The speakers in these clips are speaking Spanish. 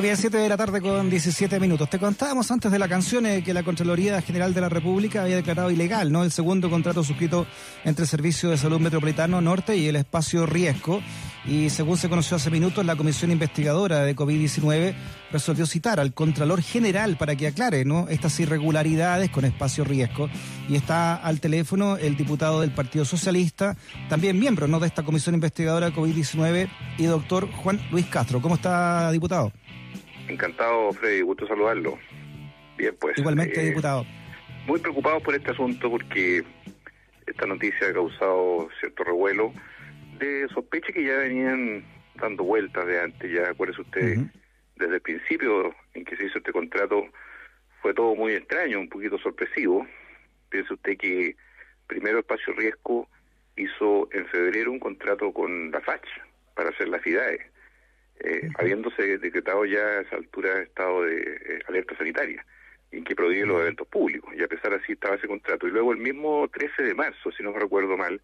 Muy bien, 7 de la tarde con 17 minutos. Te contábamos antes de la canción eh, que la Contraloría General de la República había declarado ilegal ¿no? el segundo contrato suscrito entre el Servicio de Salud Metropolitano Norte y el Espacio Riesgo. Y según se conoció hace minutos, la Comisión Investigadora de COVID-19 resolvió citar al Contralor General para que aclare ¿no? estas irregularidades con Espacio Riesgo. Y está al teléfono el diputado del Partido Socialista, también miembro ¿no? de esta Comisión Investigadora de COVID-19 y doctor Juan Luis Castro. ¿Cómo está, diputado? Encantado, Freddy, gusto saludarlo. Bien, pues. Igualmente, eh, diputado. Muy preocupado por este asunto porque esta noticia ha causado cierto revuelo de sospecha que ya venían dando vueltas de antes. Ya acuérdese usted, desde el principio en que se hizo este contrato fue todo muy extraño, un poquito sorpresivo. Piense usted que primero Espacio Riesgo hizo en febrero un contrato con la FACH para hacer las FIDAE eh, habiéndose decretado ya a esa altura estado de eh, alerta sanitaria, en que prohíbe los eventos públicos, y a pesar así estaba ese contrato. Y luego el mismo 13 de marzo, si no me recuerdo mal,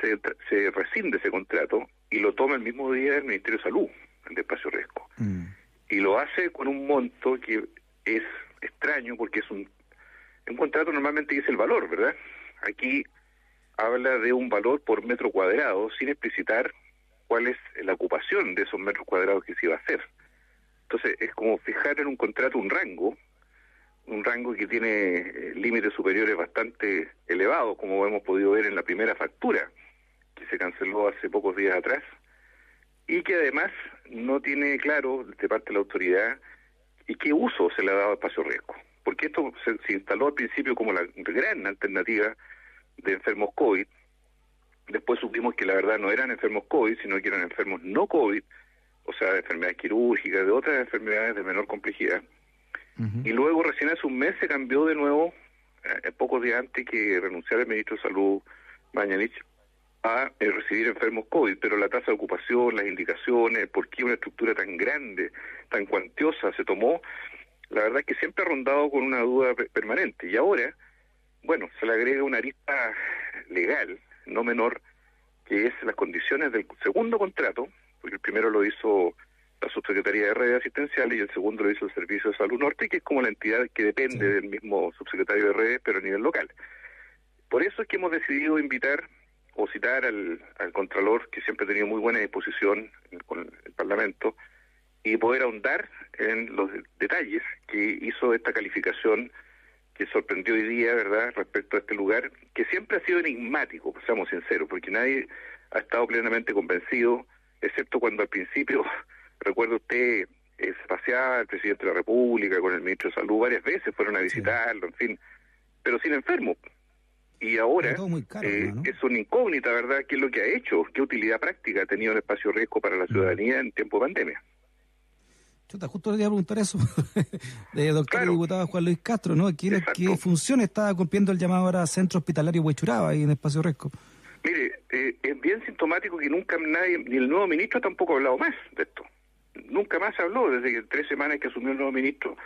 se, se rescinde ese contrato y lo toma el mismo día el Ministerio de Salud, el de Espacio Resco. Mm. Y lo hace con un monto que es extraño porque es un, un contrato normalmente dice el valor, ¿verdad? Aquí habla de un valor por metro cuadrado sin explicitar cuál es la ocupación de esos metros cuadrados que se iba a hacer. Entonces, es como fijar en un contrato un rango, un rango que tiene eh, límites superiores bastante elevados, como hemos podido ver en la primera factura, que se canceló hace pocos días atrás, y que además no tiene claro de parte de la autoridad y qué uso se le ha dado a espacio riesgo. Porque esto se, se instaló al principio como la gran alternativa de enfermos COVID, Después supimos que la verdad no eran enfermos COVID, sino que eran enfermos no COVID, o sea, de enfermedades quirúrgicas, de otras enfermedades de menor complejidad. Y luego, recién hace un mes, se cambió de nuevo, eh, pocos días antes que renunciara el ministro de Salud, Mañanich, a eh, recibir enfermos COVID, pero la tasa de ocupación, las indicaciones, por qué una estructura tan grande, tan cuantiosa se tomó, la verdad es que siempre ha rondado con una duda permanente. Y ahora, bueno, se le agrega una arista legal, no menor, que es las condiciones del segundo contrato, porque el primero lo hizo la Subsecretaría de Redes Asistenciales y el segundo lo hizo el Servicio de Salud Norte, que es como la entidad que depende del mismo subsecretario de Redes, pero a nivel local. Por eso es que hemos decidido invitar o citar al, al Contralor, que siempre ha tenido muy buena disposición con el Parlamento, y poder ahondar en los detalles que hizo esta calificación que sorprendió hoy día, ¿verdad?, respecto a este lugar, que siempre ha sido enigmático, pues, seamos sinceros, porque nadie ha estado plenamente convencido, excepto cuando al principio, recuerdo usted, eh, se paseaba el presidente de la República con el ministro de Salud varias veces, fueron a visitarlo, en fin, pero sin enfermo. Y ahora eh, es una incógnita, ¿verdad?, qué es lo que ha hecho, qué utilidad práctica ha tenido el espacio riesgo para la ciudadanía en tiempo de pandemia. Chuta, justo le quería preguntar eso, de doctor diputado Juan Luis Castro, ¿no? ¿Qué, ¿Qué, función está cumpliendo el llamado ahora Centro Hospitalario Huechuraba ahí en Espacio Resco? Mire, eh, es bien sintomático que nunca nadie, ni el nuevo ministro tampoco ha hablado más de esto. Nunca más se habló, desde que tres semanas que asumió el nuevo ministro,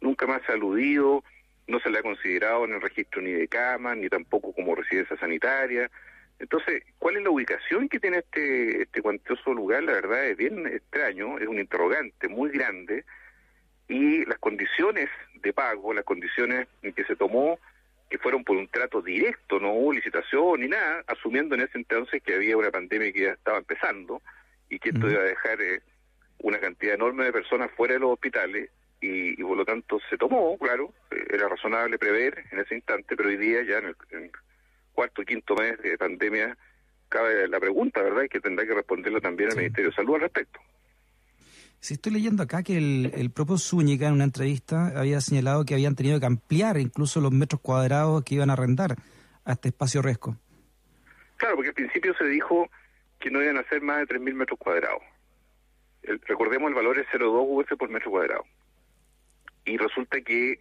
nunca más se ha aludido, no se le ha considerado en el registro ni de cama, ni tampoco como residencia sanitaria. Entonces, ¿cuál es la ubicación que tiene este, este cuantioso lugar? La verdad es bien extraño, es un interrogante muy grande y las condiciones de pago, las condiciones en que se tomó, que fueron por un trato directo, no hubo licitación ni nada, asumiendo en ese entonces que había una pandemia que ya estaba empezando y que esto iba a dejar eh, una cantidad enorme de personas fuera de los hospitales y, por lo tanto se tomó, claro, eh, era razonable prever en ese instante, pero hoy día ya en el, cuarto y quinto mes de pandemia, cabe la pregunta, ¿verdad? Y que tendrá que responderlo también el Ministerio de Salud al respecto. Si estoy leyendo acá que el, propio Zúñiga en una entrevista había señalado que habían tenido que ampliar incluso los metros cuadrados que iban a arrendar a este espacio resco. Claro, porque al principio se dijo que no iban a ser más de 3.000 metros cuadrados. recordemos el valor es 0,2 UF por metro cuadrado. Y resulta que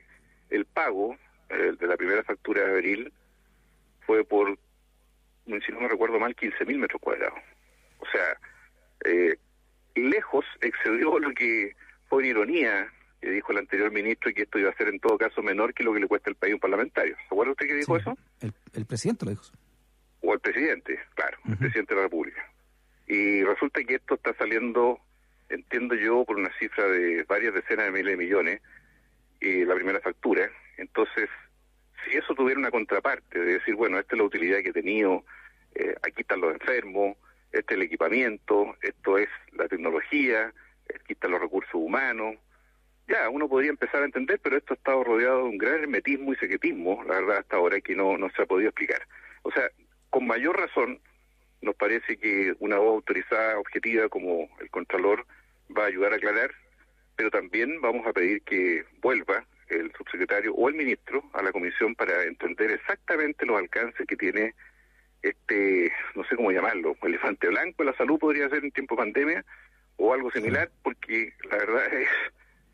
el pago de la primera factura de abril fue por, si no me recuerdo mal, 15.000 metros cuadrados. O sea, eh, lejos excedió lo que fue una ironía que dijo el anterior ministro y que esto iba a ser en todo caso menor que lo que le cuesta el país un parlamentario. ¿Se acuerda usted que dijo eso? El, presidente lo dijo. O el presidente, claro, el presidente de la República. Y resulta que esto está saliendo entiendo yo, por una cifra de varias decenas de miles de millones, y la primera factura. Entonces, si eso tuviera una contraparte, de decir, bueno, esta es la utilidad que he tenido, eh, aquí están los enfermos, este es el equipamiento, esto es la tecnología, aquí están los recursos humanos, ya, uno podría empezar a entender, pero esto ha estado rodeado de un gran hermetismo y secretismo, la verdad, hasta ahora, que no, no se ha podido explicar. O sea, con mayor razón, nos parece que una voz autorizada, objetiva, como el Contralor, va a ayudar a aclarar, pero también vamos a pedir que vuelva el subsecretario o el ministro a la comisión para entender exactamente los alcances que tiene este, no sé cómo llamarlo, elefante blanco de la salud podría ser en tiempo de pandemia o algo similar, porque la verdad es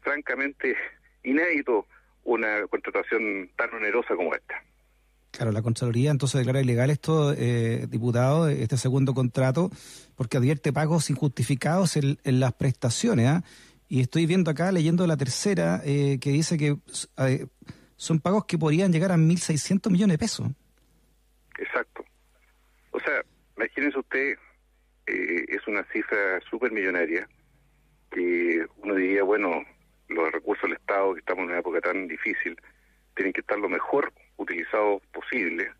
francamente inédito una contratación tan onerosa como esta. Claro, la Contraloría entonces declara ilegal esto, eh, diputado, este segundo contrato, porque advierte pagos injustificados en, las prestaciones. ¿ah? Y estoy viendo acá, leyendo la tercera, eh, que dice que eh, son pagos que podrían llegar a 1.600 millones de pesos. Exacto. O sea, imagínense usted, es una cifra súper millonaria, que uno diría, bueno, los recursos del Estado, que estamos en una época tan difícil, tienen que estar lo mejor utilizados posible.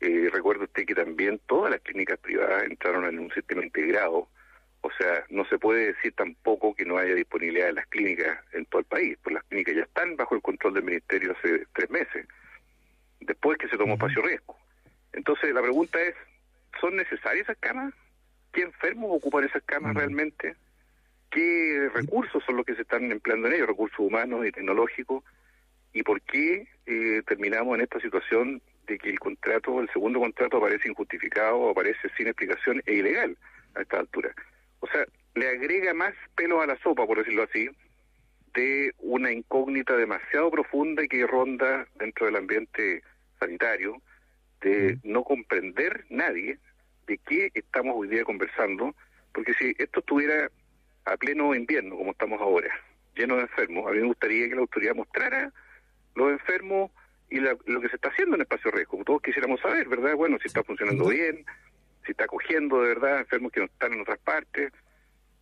Eh, recuerde usted que también todas las clínicas privadas entraron en un sistema integrado, sea, no se puede decir tampoco que no haya disponibilidad de las clínicas en todo el país, pues las clínicas ya están bajo el control del Ministerio hace tres meses, después que se tomó espacio riesgo. Entonces, la pregunta es, ¿son necesarias esas camas? ¿Qué enfermos ocupan esas camas realmente? qué recursos son los que se están empleando en ellos, recursos humanos y tecnológicos, y por qué eh, terminamos en esta situación de que el contrato, el segundo contrato aparece injustificado aparece sin explicación e ilegal a esta altura. O sea, le agrega más pelo a la sopa, por decirlo así, de una incógnita demasiado profunda y que ronda dentro del ambiente sanitario, de no comprender nadie de qué estamos hoy día conversando, porque si esto estuviera a pleno invierno, como estamos ahora, lleno de enfermos, a mí me gustaría que la autoridad mostrara los enfermos y lo que se está haciendo en el espacio riesgo. Todos quisiéramos saber, ¿verdad? Bueno, si está funcionando bien, si está cogiendo de verdad enfermos que no están en otras partes,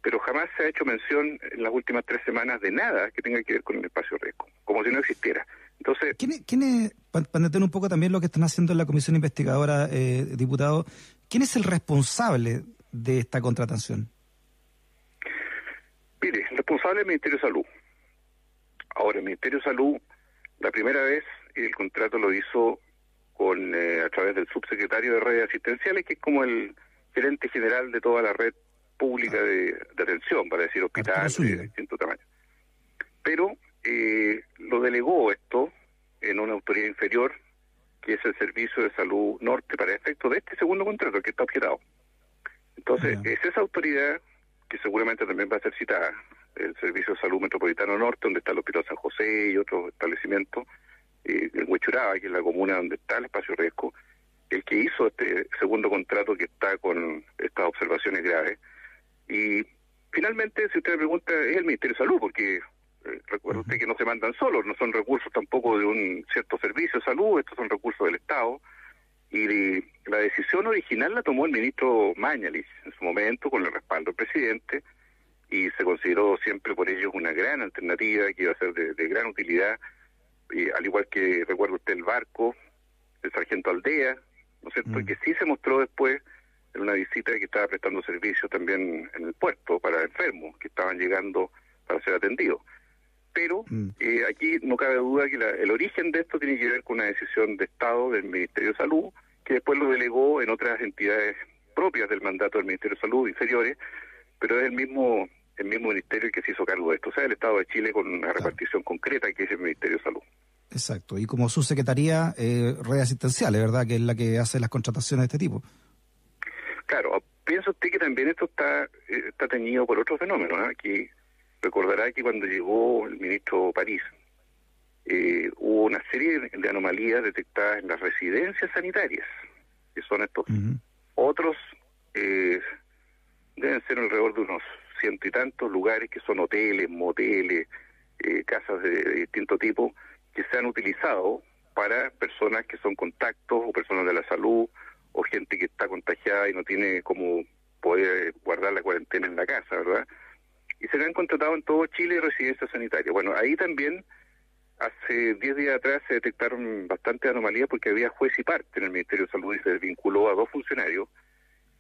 pero jamás se ha hecho mención en las últimas tres semanas de nada que tenga que ver con el espacio riesgo, como si no existiera. Entonces, ¿quién es, quién es para entender un poco también lo que están haciendo en la comisión investigadora, eh, diputado, quién es el responsable de esta contratación? Mire, el responsable es el Ministerio de Salud. Ahora, el Ministerio de Salud, la primera vez el contrato lo hizo con eh, a través del subsecretario de redes asistenciales, que es como el gerente general de toda la red pública ah. de, atención, para decir hospitales de distinto tamaño. Pero eh, lo delegó esto en una autoridad inferior, que es el Servicio de Salud Norte, para efecto de este segundo contrato, que está objetado. Entonces, es esa autoridad que seguramente también va a ser citada, el Servicio de Salud Metropolitano Norte, donde está el Hospital San José y otros establecimientos, eh, en Huechuraba, que es la comuna donde está el espacio riesgo, el que hizo este segundo contrato que está con estas observaciones graves. Y finalmente, si usted me pregunta, es el Ministerio de Salud, porque eh, recuerda usted que no se mandan solos, no son recursos tampoco de un cierto servicio de salud, estos son recursos del Estado y la decisión original la tomó el ministro Mañalich en su momento con el respaldo del presidente y se consideró siempre por ellos una gran alternativa que iba a ser de, gran utilidad, y, al igual que recuerdo usted el barco, el sargento Aldea, ¿no es cierto? Mm. que sí se mostró después en una visita que estaba prestando servicio también en el puerto para enfermos que estaban llegando para ser atendidos. Pero mm. eh, aquí no cabe duda que el origen de esto tiene que ver con una decisión de Estado del Ministerio de Salud, que después lo delegó en otras entidades propias del mandato del Ministerio de Salud, inferiores, pero es el mismo el mismo ministerio el que se hizo cargo de esto, o sea, el Estado de Chile con una repartición concreta que es el Ministerio de Salud. Exacto, y como subsecretaría, eh, red asistencial, ¿verdad? Que es la que hace las contrataciones de este tipo. Claro, piensa usted que también esto está, eh, está teñido por otro fenómeno, ¿no? que recordará que cuando llegó el ministro París, eh, hubo una serie de anomalías detectadas en las residencias sanitarias, que son estos otros, eh, deben ser alrededor de unos ciento y tantos lugares que son hoteles, moteles, eh, casas de, distinto tipo, que se han utilizado para personas que son contactos o personas de la salud o gente que está contagiada y no tiene como poder guardar la cuarentena en la casa, ¿verdad? y se han contratado en todo Chile residencias sanitarias. Bueno, ahí también hace 10 días atrás se detectaron bastantes anomalías porque había juez y parte en el Ministerio de Salud y se vinculó a dos funcionarios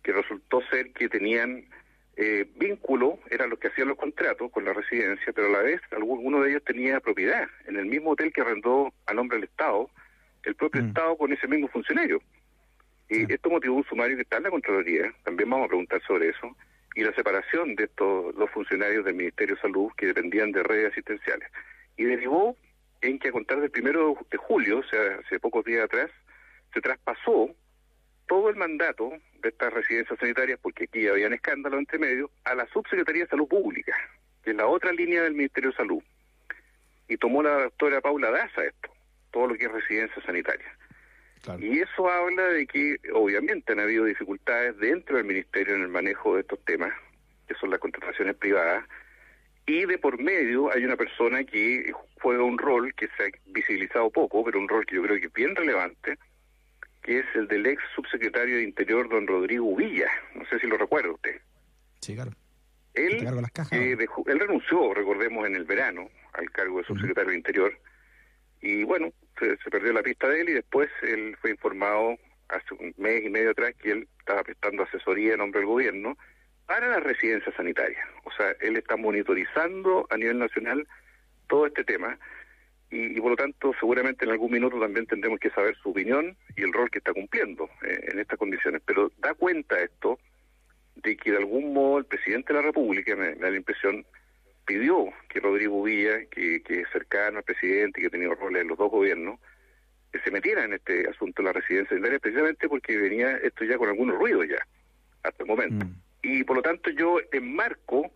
que resultó ser que tenían eh, vínculo, eran los que hacían los contratos con la residencia, pero a la vez alguno de ellos tenía propiedad en el mismo hotel que arrendó a nombre del Estado, el propio mm. Estado con ese mismo funcionario. Y esto motivó un sumario que está en la Contraloría, también vamos a preguntar sobre eso, y la separación de estos dos funcionarios del Ministerio de Salud que dependían de redes asistenciales. Y derivó en que a contar del primero de julio, o sea, hace pocos días atrás, se traspasó todo el mandato de estas residencias sanitarias, porque aquí había un escándalo entre medio, a la Subsecretaría de Salud Pública, que es la otra línea del Ministerio de Salud. Y tomó la doctora Paula Daza esto, todo lo que es residencia sanitaria. Y eso habla de que obviamente han habido dificultades dentro del Ministerio en el manejo de estos temas, que son las contrataciones privadas, y de por medio hay una persona que juega un rol que se ha visibilizado poco, pero un rol que yo creo que es bien relevante, que es el del ex subsecretario de Interior, don Rodrigo Villa. No sé si lo recuerda usted. Sí, claro. Él, eh, él renunció, recordemos, en el verano al cargo de subsecretario de Interior y bueno, se, perdió la pista de él y después él fue informado hace un mes y medio atrás que él estaba prestando asesoría en nombre del gobierno para las residencias sanitarias. O sea, él está monitorizando a nivel nacional todo este tema y, por lo tanto seguramente en algún minuto también tendremos que saber su opinión y el rol que está cumpliendo eh, en estas condiciones. Pero da cuenta esto de que de algún modo el presidente de la República, me, da la impresión, pidió que Rodrigo Villa, que, es cercano al presidente y que ha tenido roles en los dos gobiernos, que se metiera en este asunto de la residencia sanitaria, precisamente porque venía esto ya con algunos ruidos ya, hasta el momento. Mm. Y por lo tanto yo enmarco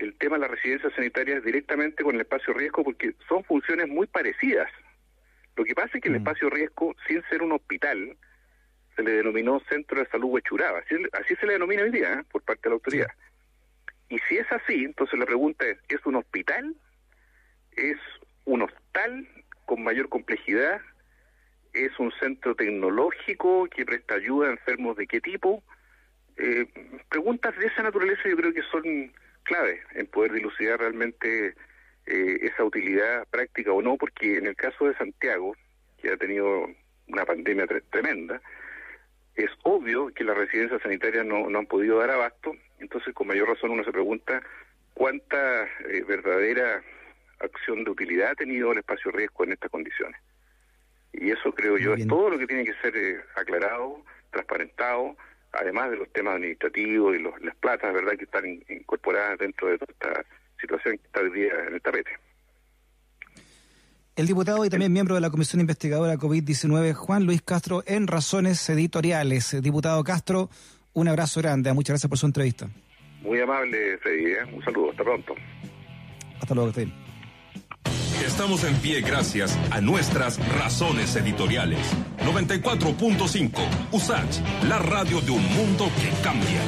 el tema de las residencias sanitarias directamente con el espacio riesgo porque son funciones muy parecidas. Lo que pasa es que el mm. espacio riesgo, sin ser un hospital, se le denominó Centro de Salud Huechuraba. Así, se le denomina hoy día ¿eh? por parte de la autoridad. Y si es así, entonces la pregunta es, ¿es un hospital? ¿Es un hostal con mayor complejidad? ¿Es un centro tecnológico que presta ayuda a enfermos de qué tipo? Eh, preguntas de esa naturaleza yo creo que son clave en poder dilucidar realmente eh, esa utilidad práctica o no, porque en el caso de Santiago, que ha tenido una pandemia tremenda, es obvio que las residencias sanitarias no, no, han podido dar abasto, entonces con mayor razón uno se pregunta cuánta eh, verdadera acción de utilidad ha tenido el espacio riesgo en estas condiciones. Y eso creo yo es todo lo que tiene que ser eh, aclarado, transparentado, además de los temas administrativos y las platas, ¿verdad?, que están incorporadas dentro de toda esta situación que está hoy día en el tapete. El diputado y también miembro de la Comisión Investigadora COVID-19, Juan Luis Castro, en Razones Editoriales. Diputado Castro, un abrazo grande. Muchas gracias por su entrevista. Muy amable, Freddy. ¿eh? Un saludo. Hasta pronto. Hasta luego, Freddy. Estamos en pie gracias a nuestras razones editoriales. 94.5 USACH, la radio de un mundo que cambia.